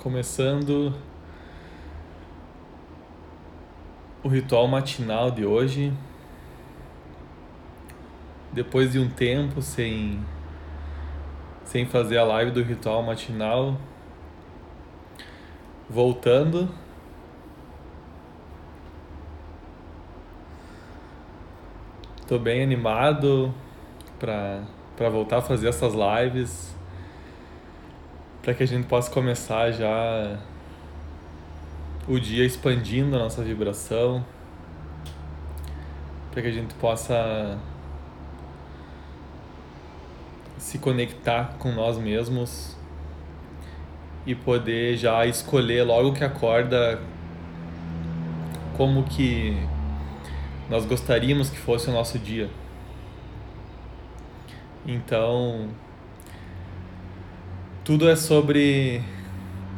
começando o ritual matinal de hoje. Depois de um tempo sem sem fazer a live do ritual matinal, voltando Tô bem animado para para voltar a fazer essas lives para que a gente possa começar já o dia expandindo a nossa vibração, para que a gente possa se conectar com nós mesmos e poder já escolher logo que acorda como que nós gostaríamos que fosse o nosso dia. Então, tudo é sobre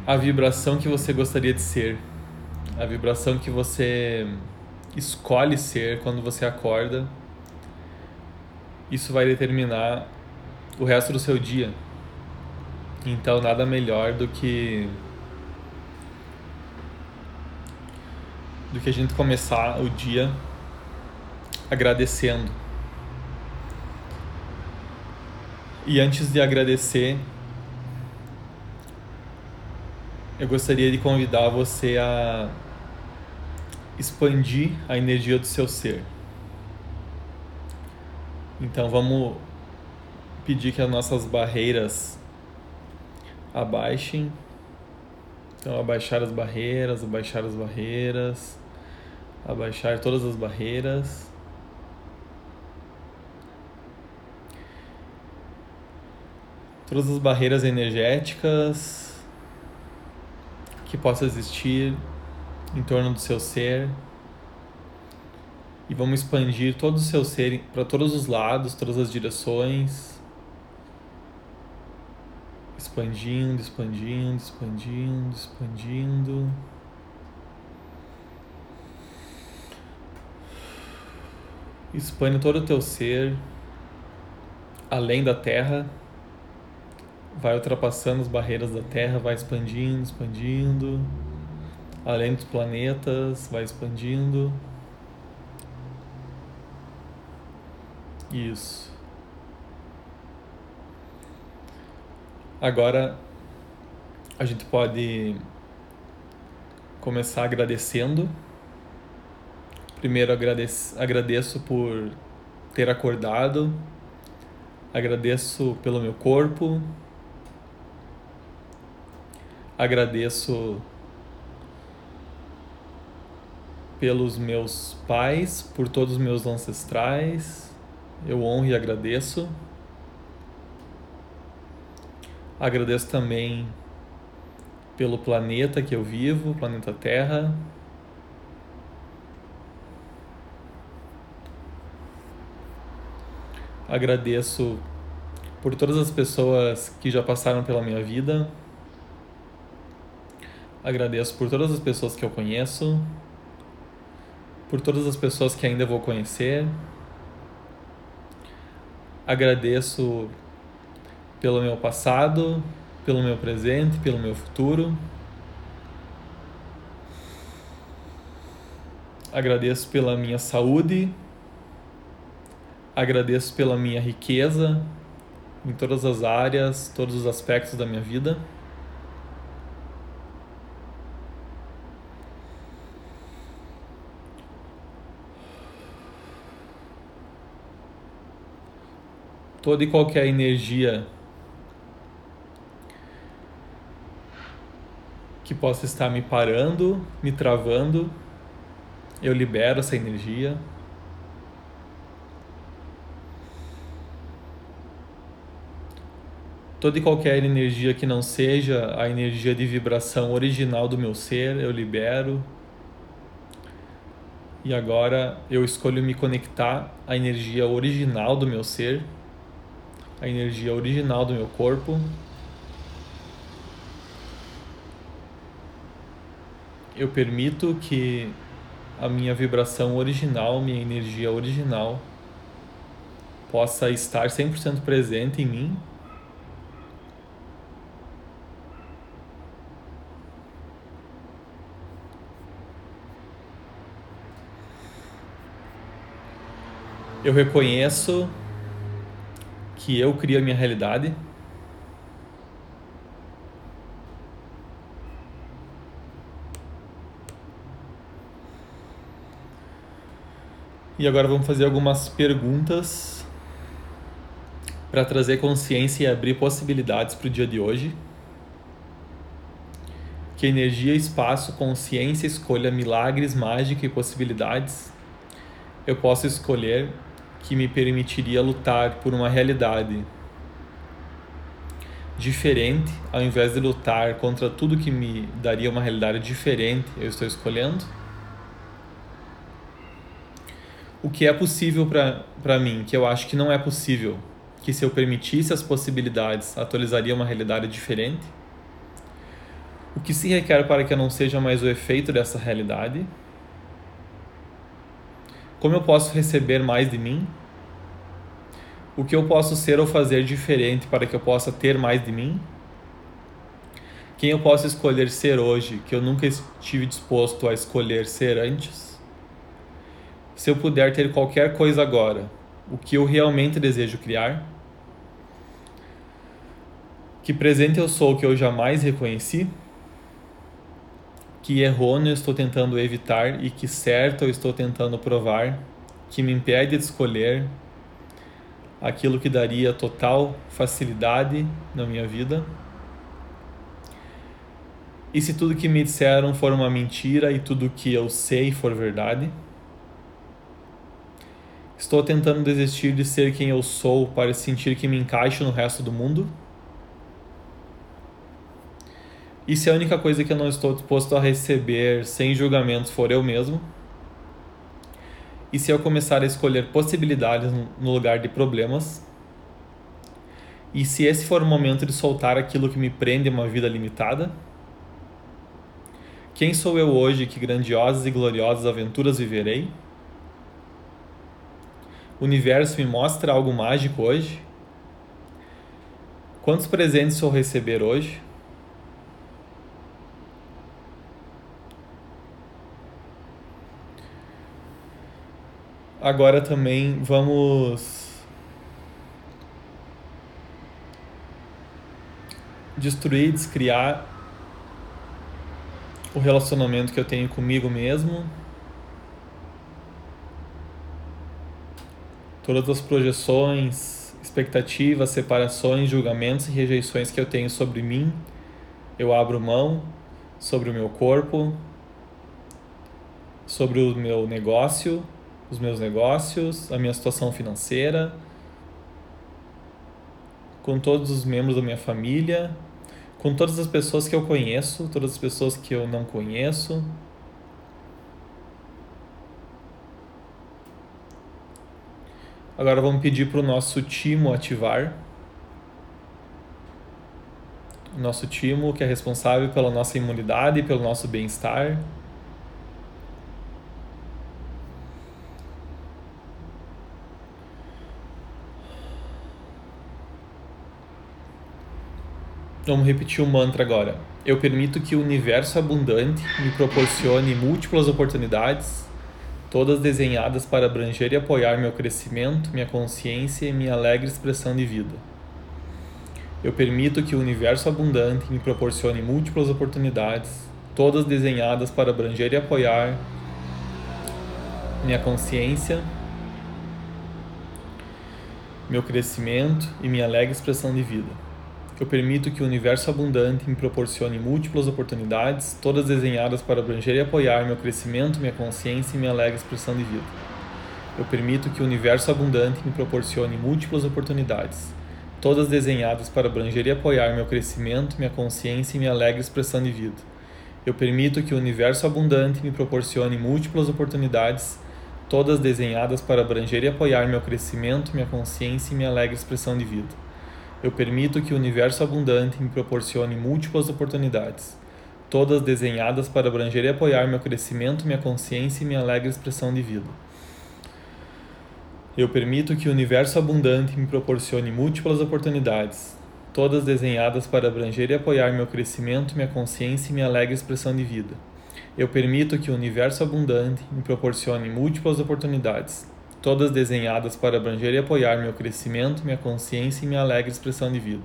a vibração que você gostaria de ser, a vibração que você escolhe ser quando você acorda. Isso vai determinar o resto do seu dia. Então, nada melhor do que do que a gente começar o dia agradecendo. E antes de agradecer, eu gostaria de convidar você a expandir a energia do seu ser. Então vamos pedir que as nossas barreiras abaixem. Então abaixar as barreiras, abaixar as barreiras, abaixar todas as barreiras. Todas as barreiras energéticas que possa existir em torno do seu ser. E vamos expandir todo o seu ser para todos os lados, todas as direções. Expandindo, expandindo, expandindo, expandindo. Expande todo o teu ser além da terra vai ultrapassando as barreiras da Terra, vai expandindo, expandindo, além dos planetas, vai expandindo. Isso. Agora a gente pode começar agradecendo. Primeiro agradeço, agradeço por ter acordado, agradeço pelo meu corpo, Agradeço pelos meus pais, por todos os meus ancestrais. Eu honro e agradeço. Agradeço também pelo planeta que eu vivo, planeta Terra. Agradeço por todas as pessoas que já passaram pela minha vida. Agradeço por todas as pessoas que eu conheço, por todas as pessoas que ainda vou conhecer. Agradeço pelo meu passado, pelo meu presente, pelo meu futuro. Agradeço pela minha saúde. Agradeço pela minha riqueza em todas as áreas, todos os aspectos da minha vida. Toda e qualquer energia que possa estar me parando, me travando, eu libero essa energia. Toda e qualquer energia que não seja a energia de vibração original do meu ser, eu libero. E agora eu escolho me conectar à energia original do meu ser a energia original do meu corpo. Eu permito que a minha vibração original, minha energia original, possa estar 100% presente em mim. Eu reconheço que eu crio a minha realidade. E agora vamos fazer algumas perguntas para trazer consciência e abrir possibilidades para o dia de hoje. Que energia, espaço, consciência escolha milagres, mágica e possibilidades. Eu posso escolher que me permitiria lutar por uma realidade diferente, ao invés de lutar contra tudo que me daria uma realidade diferente, eu estou escolhendo. O que é possível para mim, que eu acho que não é possível, que se eu permitisse as possibilidades, atualizaria uma realidade diferente. O que se requer para que eu não seja mais o efeito dessa realidade como eu posso receber mais de mim? O que eu posso ser ou fazer diferente para que eu possa ter mais de mim? Quem eu posso escolher ser hoje que eu nunca estive disposto a escolher ser antes? Se eu puder ter qualquer coisa agora, o que eu realmente desejo criar? Que presente eu sou que eu jamais reconheci? Que errôneo estou tentando evitar e que certo eu estou tentando provar, que me impede de escolher aquilo que daria total facilidade na minha vida. E se tudo que me disseram for uma mentira e tudo que eu sei for verdade? Estou tentando desistir de ser quem eu sou para sentir que me encaixo no resto do mundo? E se a única coisa que eu não estou disposto a receber sem julgamentos for eu mesmo? E se eu começar a escolher possibilidades no lugar de problemas? E se esse for o momento de soltar aquilo que me prende a uma vida limitada? Quem sou eu hoje que grandiosas e gloriosas aventuras viverei? O universo me mostra algo mágico hoje? Quantos presentes vou receber hoje? Agora também vamos destruir, descriar o relacionamento que eu tenho comigo mesmo. Todas as projeções, expectativas, separações, julgamentos e rejeições que eu tenho sobre mim, eu abro mão sobre o meu corpo, sobre o meu negócio os meus negócios, a minha situação financeira, com todos os membros da minha família, com todas as pessoas que eu conheço, todas as pessoas que eu não conheço. Agora vamos pedir para o nosso timo ativar. Nosso timo que é responsável pela nossa imunidade e pelo nosso bem-estar. Vamos repetir o mantra agora. Eu permito que o universo abundante me proporcione múltiplas oportunidades, todas desenhadas para abranger e apoiar meu crescimento, minha consciência e minha alegre expressão de vida. Eu permito que o universo abundante me proporcione múltiplas oportunidades, todas desenhadas para abranger e apoiar minha consciência, meu crescimento e minha alegre expressão de vida. Eu permito que o universo abundante me proporcione múltiplas oportunidades, todas desenhadas para abranger e apoiar meu crescimento, minha consciência e minha alegre expressão de vida. Eu permito que o universo abundante me proporcione múltiplas oportunidades, todas desenhadas para abranger e apoiar meu crescimento, minha consciência e minha alegre expressão de vida. Eu permito que o universo abundante me proporcione múltiplas oportunidades, todas desenhadas para abranger e apoiar meu crescimento, minha consciência e minha alegre expressão de vida. Eu permito que o universo abundante me proporcione múltiplas oportunidades, todas desenhadas para abranger e apoiar meu crescimento, minha consciência e minha alegre expressão de vida. Eu permito que o universo abundante me proporcione múltiplas oportunidades, todas desenhadas para abranger e apoiar meu crescimento, minha consciência e minha alegre expressão de vida. Eu permito que o universo abundante me proporcione múltiplas oportunidades, todas desenhadas para abranger e apoiar meu crescimento, minha consciência e minha alegre expressão de vida.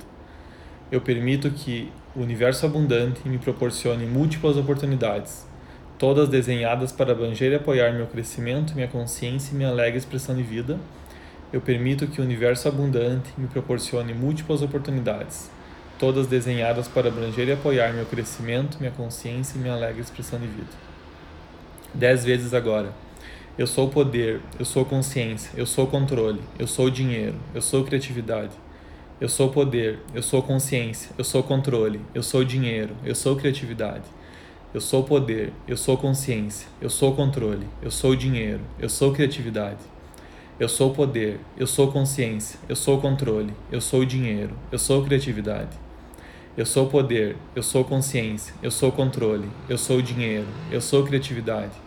Eu permito que o universo abundante me proporcione múltiplas oportunidades, todas desenhadas para abranger e apoiar meu crescimento, minha consciência e minha alegre expressão de vida. Eu permito que o universo abundante me proporcione múltiplas oportunidades, todas desenhadas para abranger e apoiar meu crescimento, minha consciência e minha alegre expressão de vida. Dez vezes agora. Eu sou poder, eu sou consciência, eu sou controle, eu sou dinheiro, eu sou criatividade. Eu sou poder, eu sou consciência, eu sou controle, eu sou dinheiro, eu sou criatividade. Eu sou poder, eu sou consciência, eu sou controle, eu sou dinheiro, eu sou criatividade. Eu sou poder, eu sou consciência, eu sou controle, eu sou dinheiro, eu sou criatividade. Eu sou poder, eu sou consciência, eu sou controle, eu sou dinheiro, eu sou criatividade.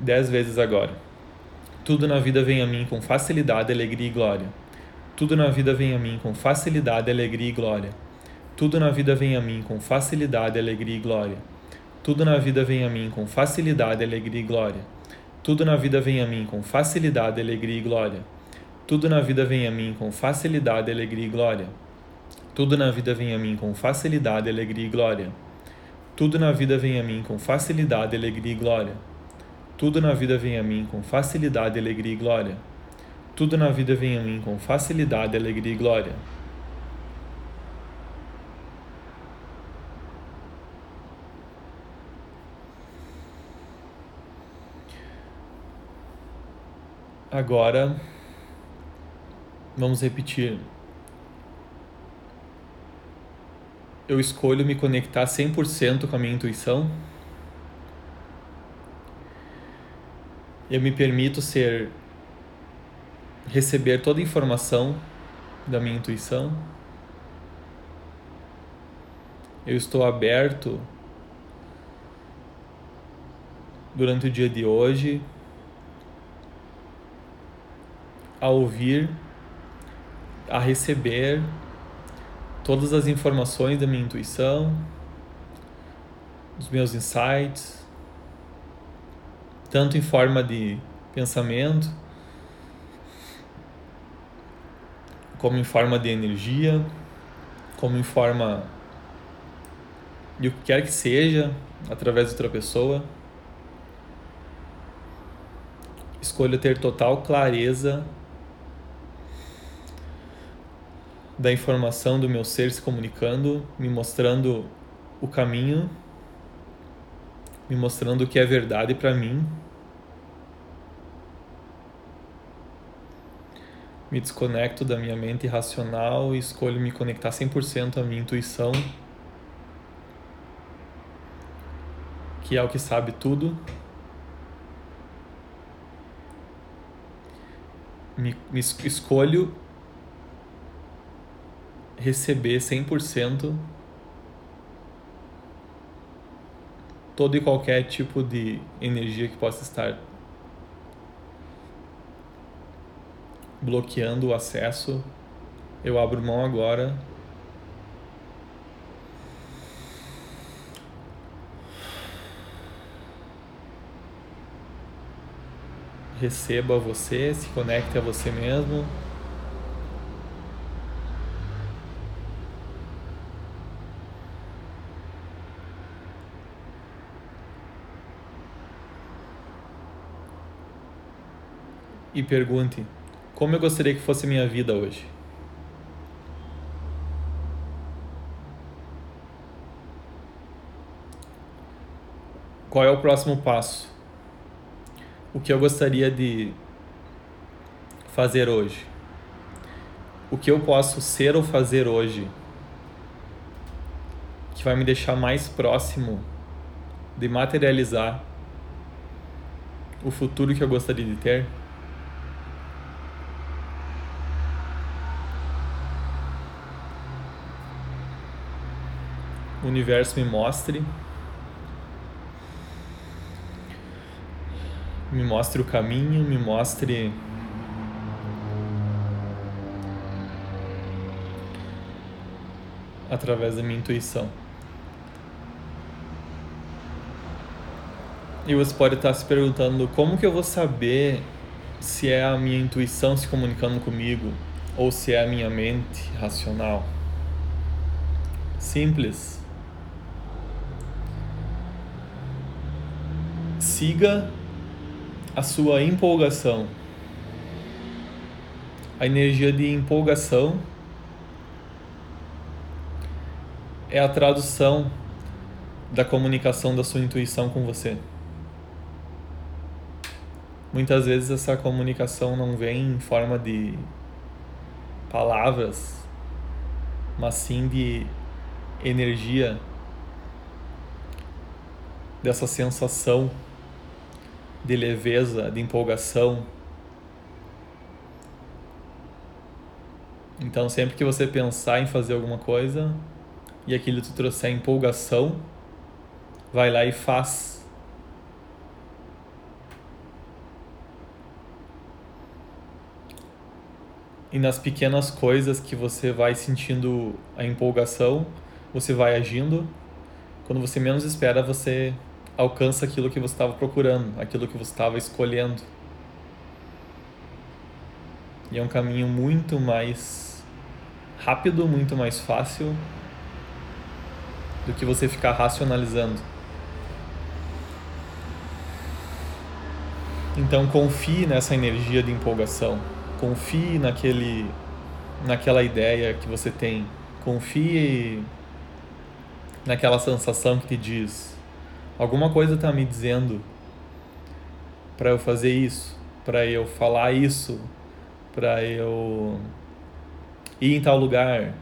Dez vezes agora. Tudo na vida vem a mim com facilidade, alegria e glória. Tudo na vida vem a mim com facilidade, alegria e glória. Tudo na vida vem a mim com facilidade, alegria e glória. Tudo na vida vem a mim com facilidade, alegria e glória. Tudo na vida vem a mim com facilidade, alegria e glória. Tudo na vida vem a mim com facilidade, alegria e glória. Tudo na vida vem a mim com facilidade, alegria e glória. Tudo na vida vem a mim com facilidade, alegria e glória. Tudo na vida vem a mim com facilidade, alegria e glória. Tudo na vida vem a mim com facilidade, alegria e glória. Agora, vamos repetir. Eu escolho me conectar 100% com a minha intuição. Eu me permito ser receber toda a informação da minha intuição. Eu estou aberto durante o dia de hoje a ouvir, a receber todas as informações da minha intuição, dos meus insights, tanto em forma de pensamento, como em forma de energia, como em forma de o que quer que seja, através de outra pessoa. Escolho ter total clareza da informação do meu ser se comunicando, me mostrando o caminho me mostrando o que é verdade para mim. Me desconecto da minha mente racional e escolho me conectar 100% à minha intuição, que é o que sabe tudo. Me, me escolho receber 100% todo e qualquer tipo de energia que possa estar bloqueando o acesso, eu abro mão agora. Receba você, se conecte a você mesmo. E pergunte: como eu gostaria que fosse minha vida hoje? Qual é o próximo passo? O que eu gostaria de fazer hoje? O que eu posso ser ou fazer hoje que vai me deixar mais próximo de materializar o futuro que eu gostaria de ter? Universo me mostre me mostre o caminho, me mostre através da minha intuição. E você pode estar se perguntando como que eu vou saber se é a minha intuição se comunicando comigo ou se é a minha mente racional. Simples. Siga a sua empolgação. A energia de empolgação é a tradução da comunicação da sua intuição com você. Muitas vezes essa comunicação não vem em forma de palavras, mas sim de energia, dessa sensação de leveza, de empolgação. Então, sempre que você pensar em fazer alguma coisa e aquilo te trouxer empolgação, vai lá e faz. E nas pequenas coisas que você vai sentindo a empolgação, você vai agindo. Quando você menos espera, você alcança aquilo que você estava procurando, aquilo que você estava escolhendo. E é um caminho muito mais rápido, muito mais fácil do que você ficar racionalizando. Então confie nessa energia de empolgação, confie naquele naquela ideia que você tem, confie naquela sensação que te diz Alguma coisa está me dizendo para eu fazer isso, para eu falar isso, para eu ir em tal lugar,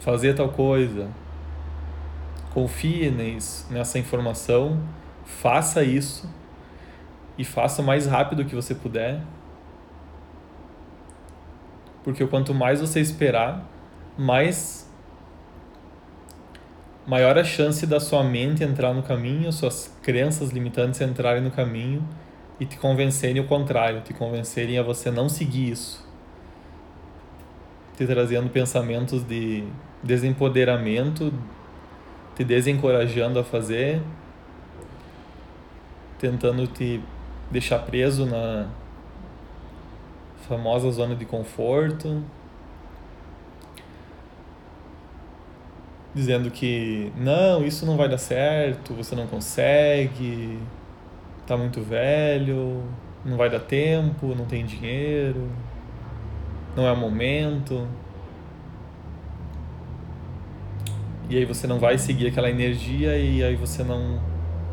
fazer tal coisa. Confie nessa informação, faça isso e faça o mais rápido que você puder. Porque quanto mais você esperar, mais maior a chance da sua mente entrar no caminho, suas crenças limitantes entrarem no caminho e te convencerem o contrário, te convencerem a você não seguir isso. Te trazendo pensamentos de desempoderamento, te desencorajando a fazer, tentando te deixar preso na famosa zona de conforto. Dizendo que não, isso não vai dar certo, você não consegue, tá muito velho, não vai dar tempo, não tem dinheiro, não é o momento. E aí você não vai seguir aquela energia e aí você não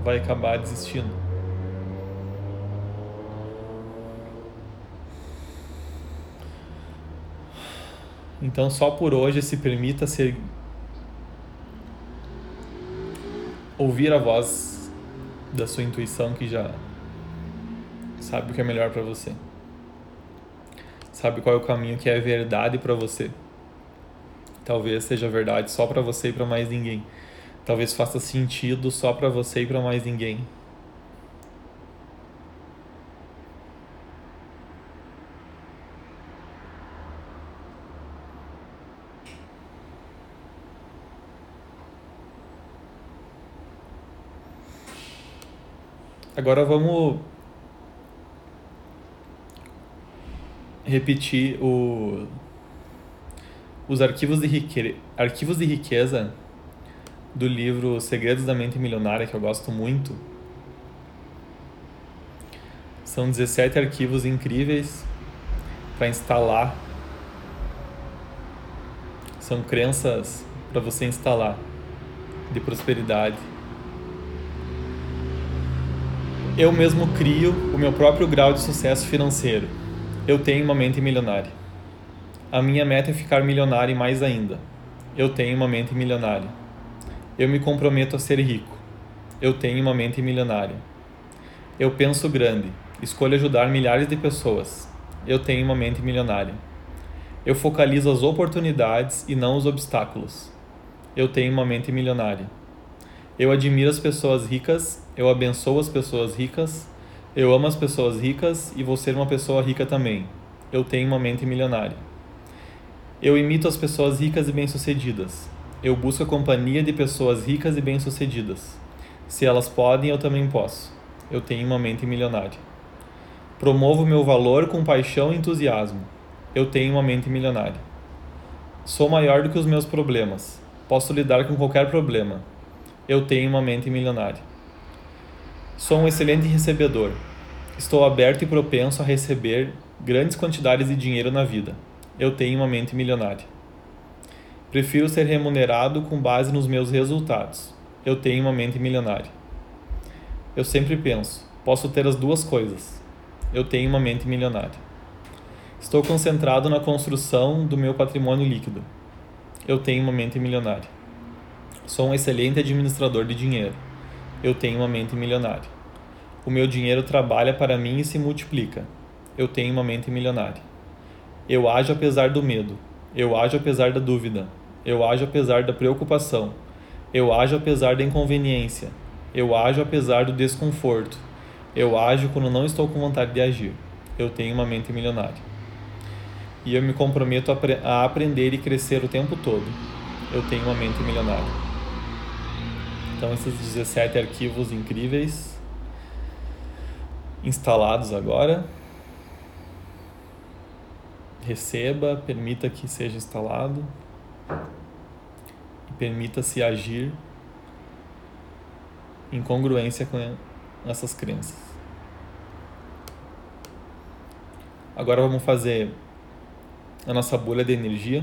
vai acabar desistindo. Então só por hoje se permita ser ouvir a voz da sua intuição que já sabe o que é melhor para você. Sabe qual é o caminho que é verdade para você. Talvez seja verdade só para você e para mais ninguém. Talvez faça sentido só para você e para mais ninguém. Agora vamos repetir o, os arquivos de, rique, arquivos de riqueza do livro Segredos da Mente Milionária, que eu gosto muito. São 17 arquivos incríveis para instalar. São crenças para você instalar de prosperidade eu mesmo crio o meu próprio grau de sucesso financeiro. Eu tenho uma mente milionária. A minha meta é ficar milionário e mais ainda. Eu tenho uma mente milionária. Eu me comprometo a ser rico. Eu tenho uma mente milionária. Eu penso grande. Escolho ajudar milhares de pessoas. Eu tenho uma mente milionária. Eu focalizo as oportunidades e não os obstáculos. Eu tenho uma mente milionária. Eu admiro as pessoas ricas, eu abençoo as pessoas ricas, eu amo as pessoas ricas e vou ser uma pessoa rica também. Eu tenho uma mente milionária. Eu imito as pessoas ricas e bem-sucedidas. Eu busco a companhia de pessoas ricas e bem-sucedidas. Se elas podem, eu também posso. Eu tenho uma mente milionária. Promovo meu valor com paixão e entusiasmo. Eu tenho uma mente milionária. Sou maior do que os meus problemas. Posso lidar com qualquer problema. Eu tenho uma mente milionária. Sou um excelente recebedor. Estou aberto e propenso a receber grandes quantidades de dinheiro na vida. Eu tenho uma mente milionária. Prefiro ser remunerado com base nos meus resultados. Eu tenho uma mente milionária. Eu sempre penso, posso ter as duas coisas. Eu tenho uma mente milionária. Estou concentrado na construção do meu patrimônio líquido. Eu tenho uma mente milionária. Sou um excelente administrador de dinheiro. Eu tenho uma mente milionária. O meu dinheiro trabalha para mim e se multiplica. Eu tenho uma mente milionária. Eu ajo apesar do medo. Eu ajo apesar da dúvida. Eu ajo apesar da preocupação. Eu ajo apesar da inconveniência. Eu ajo apesar do desconforto. Eu ajo quando não estou com vontade de agir. Eu tenho uma mente milionária e eu me comprometo a, aprender e crescer o tempo todo. Eu tenho uma mente milionária. Então, esses 17 arquivos incríveis instalados agora. Receba, permita que seja instalado e permita-se agir em congruência com essas crenças. Agora vamos fazer a nossa bolha de energia.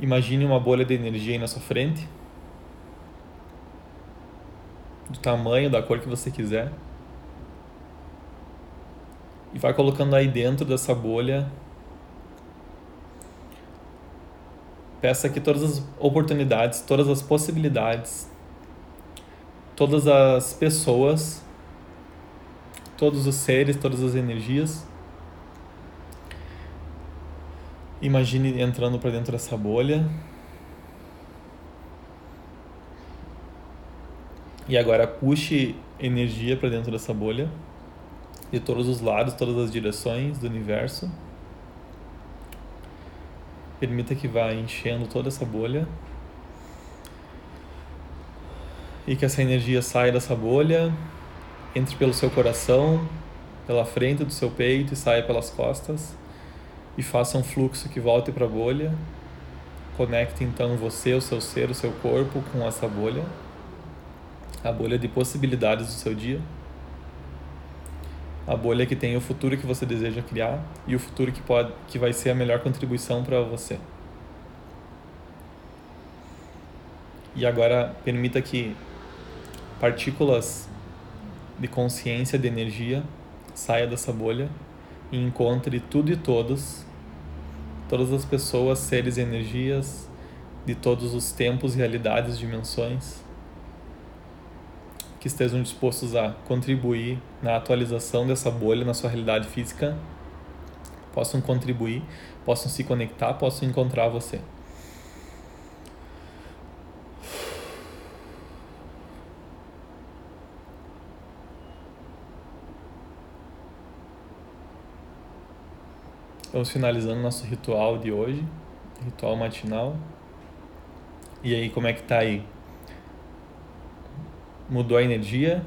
Imagine uma bolha de energia aí na sua frente, do tamanho, da cor que você quiser. E vai colocando aí dentro dessa bolha. Peça aqui todas as oportunidades, todas as possibilidades, todas as pessoas, todos os seres, todas as energias Imagine entrando para dentro dessa bolha. E agora puxe energia para dentro dessa bolha, de todos os lados, todas as direções do universo. Permita que vá enchendo toda essa bolha. E que essa energia saia dessa bolha, entre pelo seu coração, pela frente do seu peito e saia pelas costas e faça um fluxo que volte para a bolha. Conecte então você, o seu ser, o seu corpo com essa bolha, a bolha de possibilidades do seu dia, a bolha que tem o futuro que você deseja criar e o futuro que pode, que vai ser a melhor contribuição para você. E agora permita que partículas de consciência, de energia, saia dessa bolha e encontre tudo e todos, todas as pessoas, seres e energias de todos os tempos, realidades, dimensões, que estejam dispostos a contribuir na atualização dessa bolha na sua realidade física, possam contribuir, possam se conectar, possam encontrar você. Estamos finalizando nosso ritual de hoje, ritual matinal. E aí, como é que tá aí? Mudou a energia?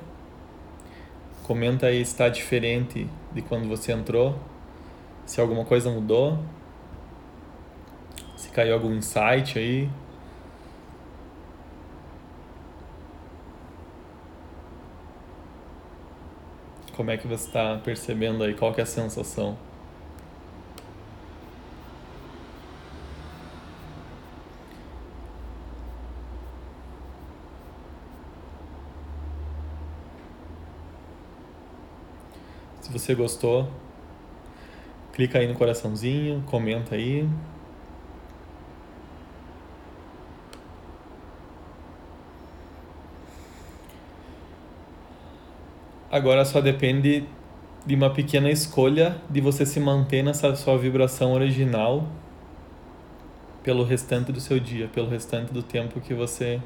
Comenta aí se está diferente de quando você entrou. Se alguma coisa mudou. Se caiu algum insight aí. Como é que você está percebendo aí? Qual que é a sensação? Se você gostou, clica aí no coraçãozinho, comenta aí. Agora só depende de uma pequena escolha de você se manter nessa sua vibração original pelo restante do seu dia, pelo restante do tempo que você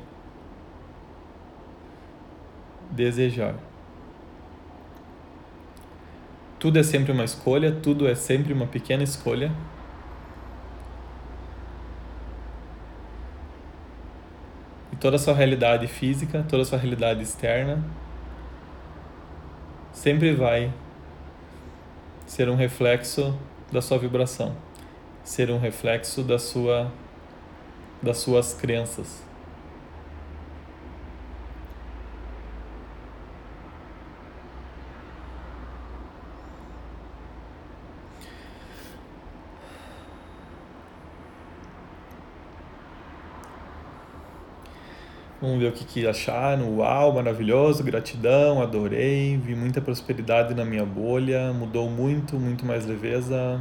desejar. Tudo é sempre uma escolha, tudo é sempre uma pequena escolha. E toda a sua realidade física, toda a sua realidade externa sempre vai ser um reflexo da sua vibração, ser um reflexo da sua das suas crenças. Vamos ver o que, que acharam. Uau, maravilhoso, gratidão, adorei. Vi muita prosperidade na minha bolha, mudou muito, muito mais leveza.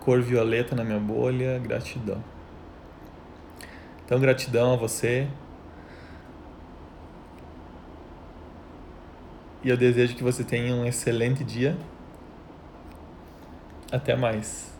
Cor violeta na minha bolha, gratidão. Então, gratidão a você. E eu desejo que você tenha um excelente dia. Até mais.